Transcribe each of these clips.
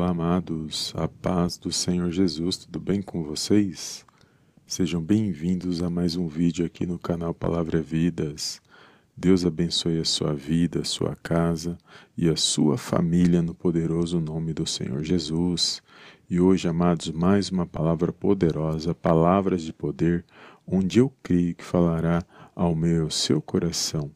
Olá, amados, a paz do Senhor Jesus, tudo bem com vocês? Sejam bem-vindos a mais um vídeo aqui no canal Palavra Vidas. Deus abençoe a sua vida, a sua casa e a sua família no poderoso nome do Senhor Jesus. E hoje, amados, mais uma palavra poderosa, palavras de poder, onde eu creio que falará ao meu seu coração.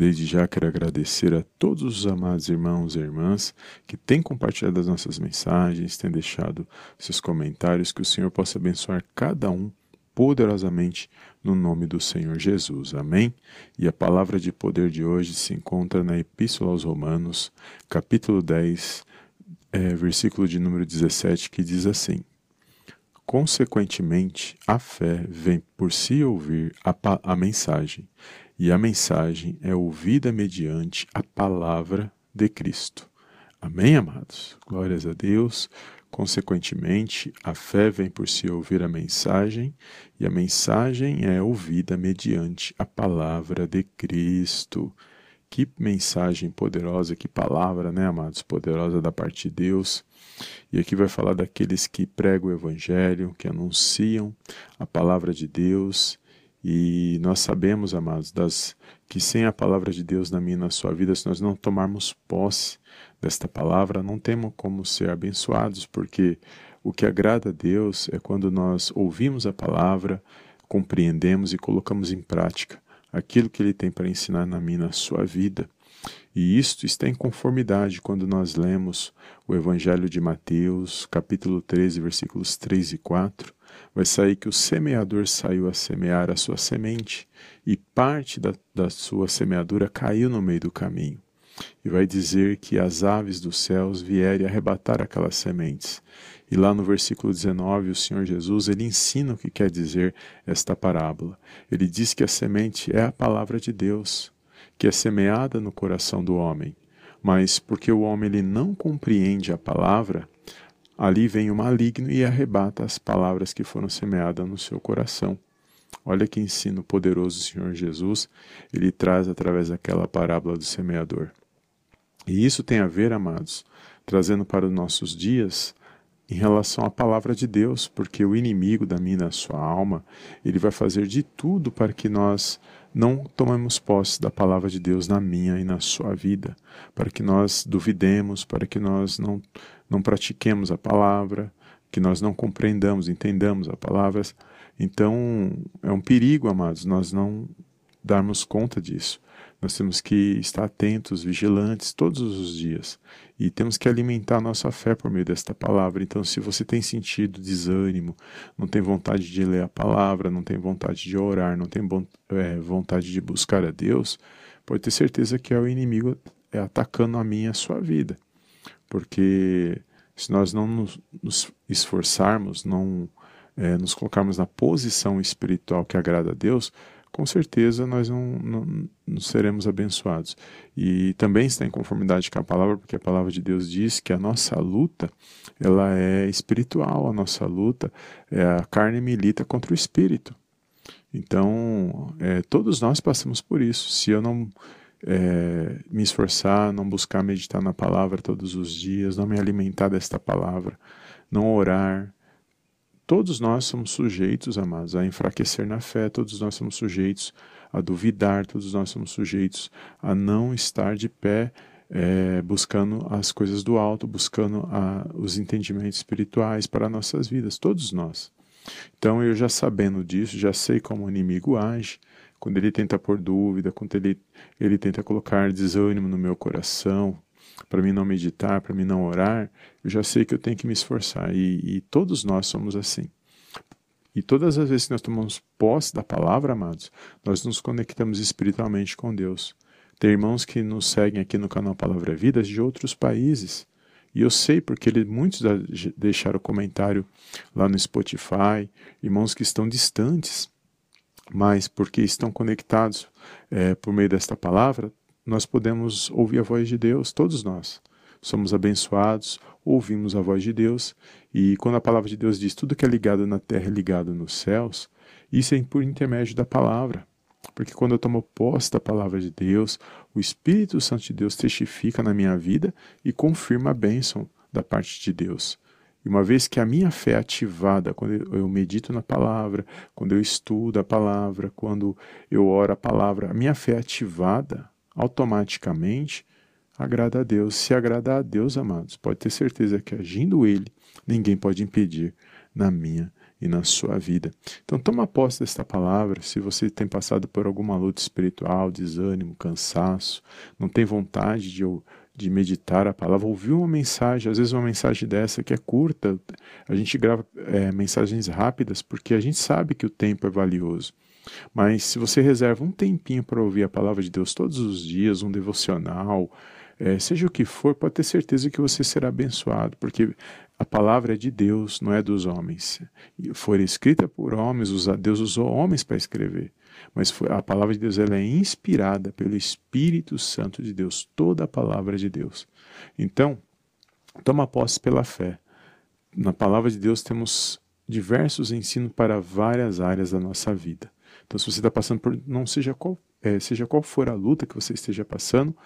Desde já quero agradecer a todos os amados irmãos e irmãs que têm compartilhado as nossas mensagens, têm deixado seus comentários, que o Senhor possa abençoar cada um poderosamente no nome do Senhor Jesus. Amém? E a palavra de poder de hoje se encontra na Epístola aos Romanos, capítulo 10, é, versículo de número 17, que diz assim: Consequentemente, a fé vem por se ouvir a, a mensagem, e a mensagem é ouvida mediante a palavra de Cristo. Amém, amados? Glórias a Deus. Consequentemente, a fé vem por se ouvir a mensagem, e a mensagem é ouvida mediante a palavra de Cristo. Que mensagem poderosa, que palavra, né, amados? Poderosa da parte de Deus. E aqui vai falar daqueles que pregam o Evangelho, que anunciam a palavra de Deus e nós sabemos, amados, das, que sem a palavra de Deus na minha e na sua vida, se nós não tomarmos posse desta palavra, não temos como ser abençoados, porque o que agrada a Deus é quando nós ouvimos a palavra, compreendemos e colocamos em prática aquilo que Ele tem para ensinar na minha e na sua vida. E isto está em conformidade quando nós lemos o Evangelho de Mateus, capítulo 13, versículos 3 e 4, vai sair que o semeador saiu a semear a sua semente e parte da, da sua semeadura caiu no meio do caminho. E vai dizer que as aves dos céus vierem arrebatar aquelas sementes. E lá no versículo 19, o Senhor Jesus, ele ensina o que quer dizer esta parábola. Ele diz que a semente é a palavra de Deus, que é semeada no coração do homem. Mas porque o homem ele não compreende a palavra, ali vem o maligno e arrebata as palavras que foram semeadas no seu coração. Olha que ensino poderoso o Senhor Jesus, ele traz através daquela parábola do semeador. E isso tem a ver, amados, trazendo para os nossos dias em relação à palavra de Deus, porque o inimigo da minha na sua alma, ele vai fazer de tudo para que nós não tomemos posse da palavra de Deus na minha e na sua vida, para que nós duvidemos, para que nós não, não pratiquemos a palavra, que nós não compreendamos, entendamos a palavra. Então, é um perigo, amados, nós não darmos conta disso. Nós temos que estar atentos, vigilantes todos os dias e temos que alimentar nossa fé por meio desta palavra. Então, se você tem sentido desânimo, não tem vontade de ler a palavra, não tem vontade de orar, não tem é, vontade de buscar a Deus, pode ter certeza que é o inimigo é atacando a minha e a sua vida. Porque se nós não nos, nos esforçarmos, não é, nos colocarmos na posição espiritual que agrada a Deus, com certeza nós não, não, não, seremos abençoados. E também está em conformidade com a palavra, porque a palavra de Deus diz que a nossa luta ela é espiritual, a nossa luta é a carne milita contra o espírito. Então, é, todos nós passamos por isso. Se eu não é, me esforçar, não buscar meditar na palavra todos os dias, não me alimentar desta palavra, não orar, Todos nós somos sujeitos, amados, a enfraquecer na fé, todos nós somos sujeitos a duvidar, todos nós somos sujeitos a não estar de pé é, buscando as coisas do alto, buscando a, os entendimentos espirituais para nossas vidas, todos nós. Então, eu já sabendo disso, já sei como o inimigo age, quando ele tenta pôr dúvida, quando ele, ele tenta colocar desânimo no meu coração, para mim não meditar, para mim não orar, eu já sei que eu tenho que me esforçar. E, e, todos nós somos assim. E todas as vezes que nós tomamos posse da palavra, amados, nós nos conectamos espiritualmente com Deus. Tem irmãos que nos seguem aqui no canal Palavra Vida de outros países. E eu sei porque ele, muitos deixaram comentário lá no Spotify, irmãos que estão distantes, mas porque estão conectados é, por meio desta palavra, nós podemos ouvir a voz de Deus, todos nós. Somos abençoados, ouvimos a voz de Deus, e quando a palavra de Deus diz tudo que é ligado na terra é ligado nos céus, isso é por intermédio da palavra. Porque quando eu tomo posse da palavra de Deus, o Espírito Santo de Deus testifica na minha vida e confirma a bênção da parte de Deus. E uma vez que a minha fé é ativada, quando eu medito na palavra, quando eu estudo a palavra, quando eu oro a palavra, a minha fé é ativada, automaticamente agrada a Deus. Se agrada a Deus, amados, pode ter certeza que agindo Ele, ninguém pode impedir na minha e na sua vida. Então, toma posse desta palavra. Se você tem passado por alguma luta espiritual, desânimo, cansaço, não tem vontade de, de meditar a palavra, ouvir uma mensagem, às vezes uma mensagem dessa que é curta, a gente grava é, mensagens rápidas porque a gente sabe que o tempo é valioso. Mas se você reserva um tempinho para ouvir a palavra de Deus todos os dias, um devocional, é, seja o que for, pode ter certeza que você será abençoado, porque a palavra é de Deus, não é dos homens. Foi escrita por homens, Deus usou homens para escrever. Mas a palavra de Deus ela é inspirada pelo Espírito Santo de Deus, toda a palavra de Deus. Então, toma posse pela fé. Na palavra de Deus temos diversos ensinos para várias áreas da nossa vida. Então, se você está passando por, não seja qual, é, seja qual for a luta que você esteja passando,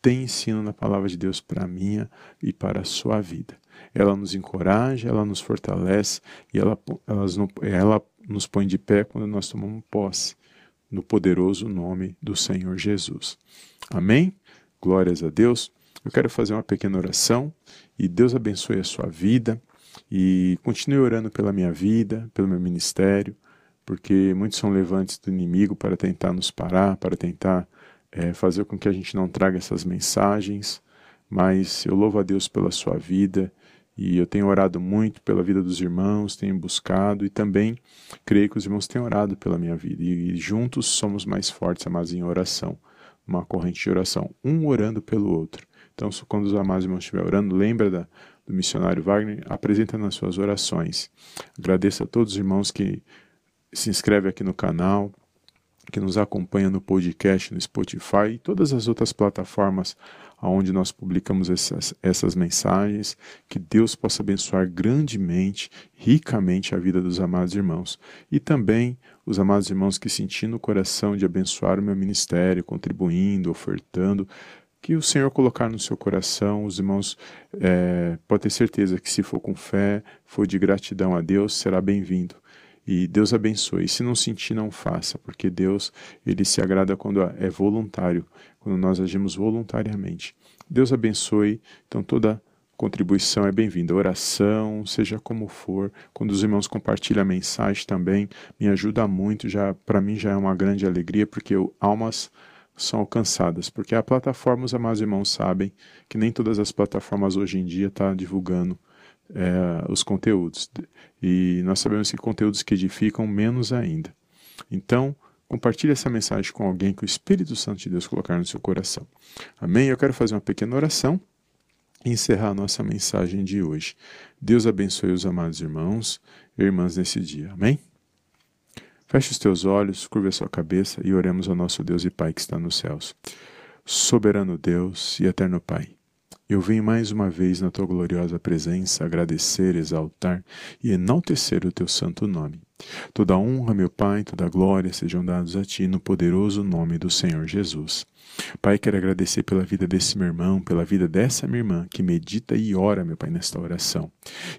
tem ensino na palavra de Deus para a minha e para a sua vida. Ela nos encoraja, ela nos fortalece e ela, elas, ela nos põe de pé quando nós tomamos posse no poderoso nome do Senhor Jesus. Amém? Glórias a Deus. Eu quero fazer uma pequena oração e Deus abençoe a sua vida e continue orando pela minha vida, pelo meu ministério, porque muitos são levantes do inimigo para tentar nos parar, para tentar é, fazer com que a gente não traga essas mensagens. Mas eu louvo a Deus pela sua vida e eu tenho orado muito pela vida dos irmãos, tenho buscado e também creio que os irmãos têm orado pela minha vida. E, e juntos somos mais fortes, amados, em oração, uma corrente de oração, um orando pelo outro. Então, quando os amados irmãos estiverem orando, lembra da, do missionário Wagner, apresenta nas suas orações. Agradeço a todos os irmãos que se inscreve aqui no canal, que nos acompanha no podcast, no Spotify e todas as outras plataformas onde nós publicamos essas, essas mensagens. Que Deus possa abençoar grandemente, ricamente a vida dos amados irmãos. E também os amados irmãos que sentindo o coração de abençoar o meu ministério, contribuindo, ofertando, que o Senhor colocar no seu coração, os irmãos, é, pode ter certeza que se for com fé, for de gratidão a Deus, será bem-vindo. E Deus abençoe. Se não sentir, não faça, porque Deus ele se agrada quando é voluntário, quando nós agimos voluntariamente. Deus abençoe. Então toda contribuição é bem-vinda. Oração, seja como for. Quando os irmãos compartilham a mensagem também, me ajuda muito. Já para mim já é uma grande alegria, porque almas são alcançadas, porque a plataforma, os amados irmãos sabem que nem todas as plataformas hoje em dia estão tá divulgando é, os conteúdos. E nós sabemos que conteúdos que edificam, menos ainda. Então, compartilhe essa mensagem com alguém que o Espírito Santo de Deus colocar no seu coração. Amém? Eu quero fazer uma pequena oração e encerrar a nossa mensagem de hoje. Deus abençoe os amados irmãos e irmãs nesse dia. Amém? Feche os teus olhos, curva a sua cabeça e oremos ao nosso Deus e Pai que está nos céus. Soberano Deus e eterno Pai. Eu venho mais uma vez na tua gloriosa presença agradecer, exaltar e enaltecer o teu santo nome. Toda honra, meu Pai, toda glória sejam dados a ti no poderoso nome do Senhor Jesus. Pai, quero agradecer pela vida desse meu irmão, pela vida dessa minha irmã que medita e ora, meu Pai, nesta oração.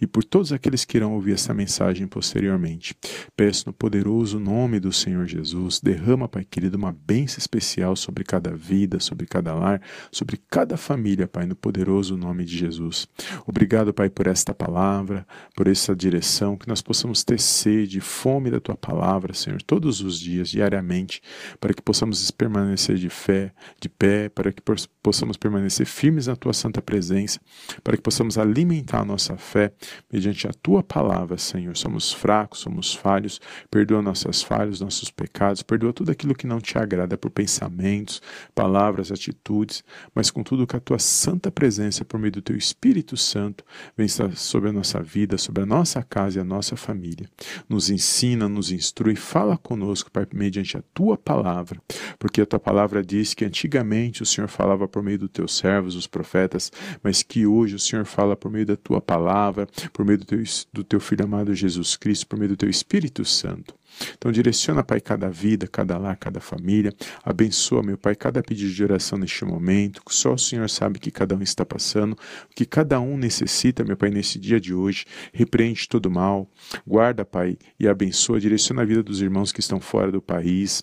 E por todos aqueles que irão ouvir essa mensagem posteriormente. Peço no poderoso nome do Senhor Jesus, derrama, Pai querido, uma bênção especial sobre cada vida, sobre cada lar, sobre cada família, Pai, no poderoso nome de Jesus. Obrigado, Pai, por esta palavra, por essa direção, que nós possamos ter sede, fome da tua palavra, Senhor, todos os dias, diariamente, para que possamos permanecer de fé, de pé, para que possamos permanecer firmes na tua santa presença, para que possamos alimentar a nossa fé mediante a tua palavra, Senhor. Somos fracos, somos falhos, perdoa nossas falhas, nossos pecados, perdoa tudo aquilo que não te agrada por pensamentos, palavras, atitudes, mas com tudo que a tua santa presença, por meio do teu Espírito Santo, vem sobre a nossa vida, sobre a nossa casa e a nossa família. Nos ensina, nos instrui, fala conosco, Pai, mediante a tua palavra, porque a tua palavra diz que antigamente o Senhor falava por meio dos teus servos, os profetas, mas que hoje o Senhor fala por meio da tua palavra, por meio do teu, do teu Filho amado Jesus Cristo, por meio do teu Espírito Santo. Então direciona, Pai, cada vida, cada lar, cada família. Abençoa, meu Pai, cada pedido de oração neste momento. Só o Senhor sabe que cada um está passando, o que cada um necessita, meu Pai, nesse dia de hoje. Repreende todo mal. Guarda, Pai, e abençoa. Direciona a vida dos irmãos que estão fora do país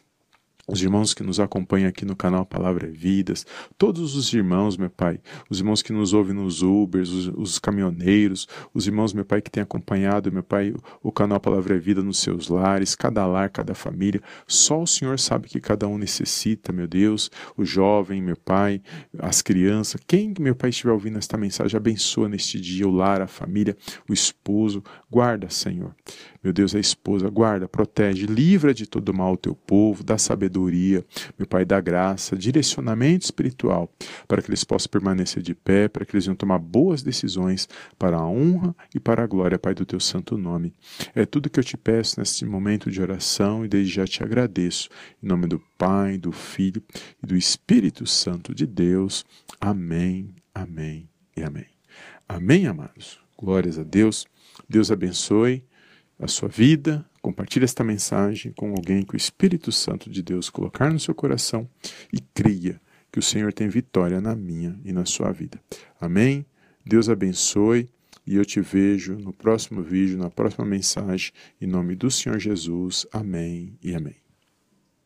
os irmãos que nos acompanham aqui no canal Palavra é Vidas, todos os irmãos, meu Pai, os irmãos que nos ouvem nos Ubers, os, os caminhoneiros, os irmãos, meu Pai, que têm acompanhado, meu Pai, o, o canal Palavra é Vida nos seus lares, cada lar, cada família, só o Senhor sabe que cada um necessita, meu Deus, o jovem, meu Pai, as crianças, quem, meu Pai, estiver ouvindo esta mensagem, abençoa neste dia o lar, a família, o esposo, guarda, Senhor, meu Deus, a esposa, guarda, protege, livra de todo mal o teu povo, dá sabedoria, meu Pai, dá graça, direcionamento espiritual, para que eles possam permanecer de pé, para que eles venham tomar boas decisões para a honra e para a glória, Pai, do teu santo nome. É tudo que eu te peço nesse momento de oração e desde já te agradeço. Em nome do Pai, do Filho e do Espírito Santo de Deus. Amém, amém e amém. Amém, amados. Glórias a Deus. Deus abençoe a sua vida, compartilhe esta mensagem com alguém que o Espírito Santo de Deus colocar no seu coração e cria que o Senhor tem vitória na minha e na sua vida. Amém? Deus abençoe e eu te vejo no próximo vídeo, na próxima mensagem, em nome do Senhor Jesus. Amém e amém.